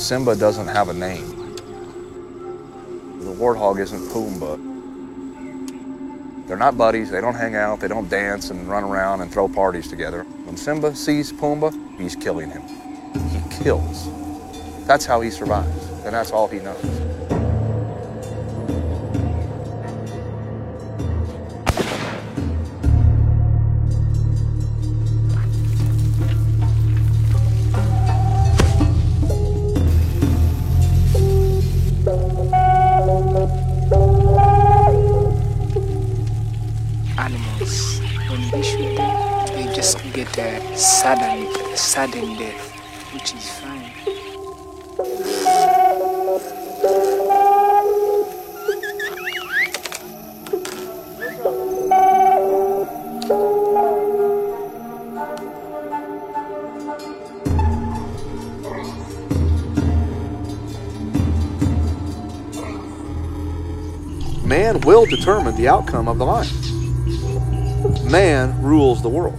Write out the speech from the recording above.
Simba doesn't have a name. The warthog isn't Pumbaa. They're not buddies, they don't hang out, they don't dance and run around and throw parties together. When Simba sees Pumbaa, he's killing him. He kills. That's how he survives, and that's all he knows. Animals, when they shoot them, they just get a sudden, sudden death, which is fine. Man will determine the outcome of the line man rules the world.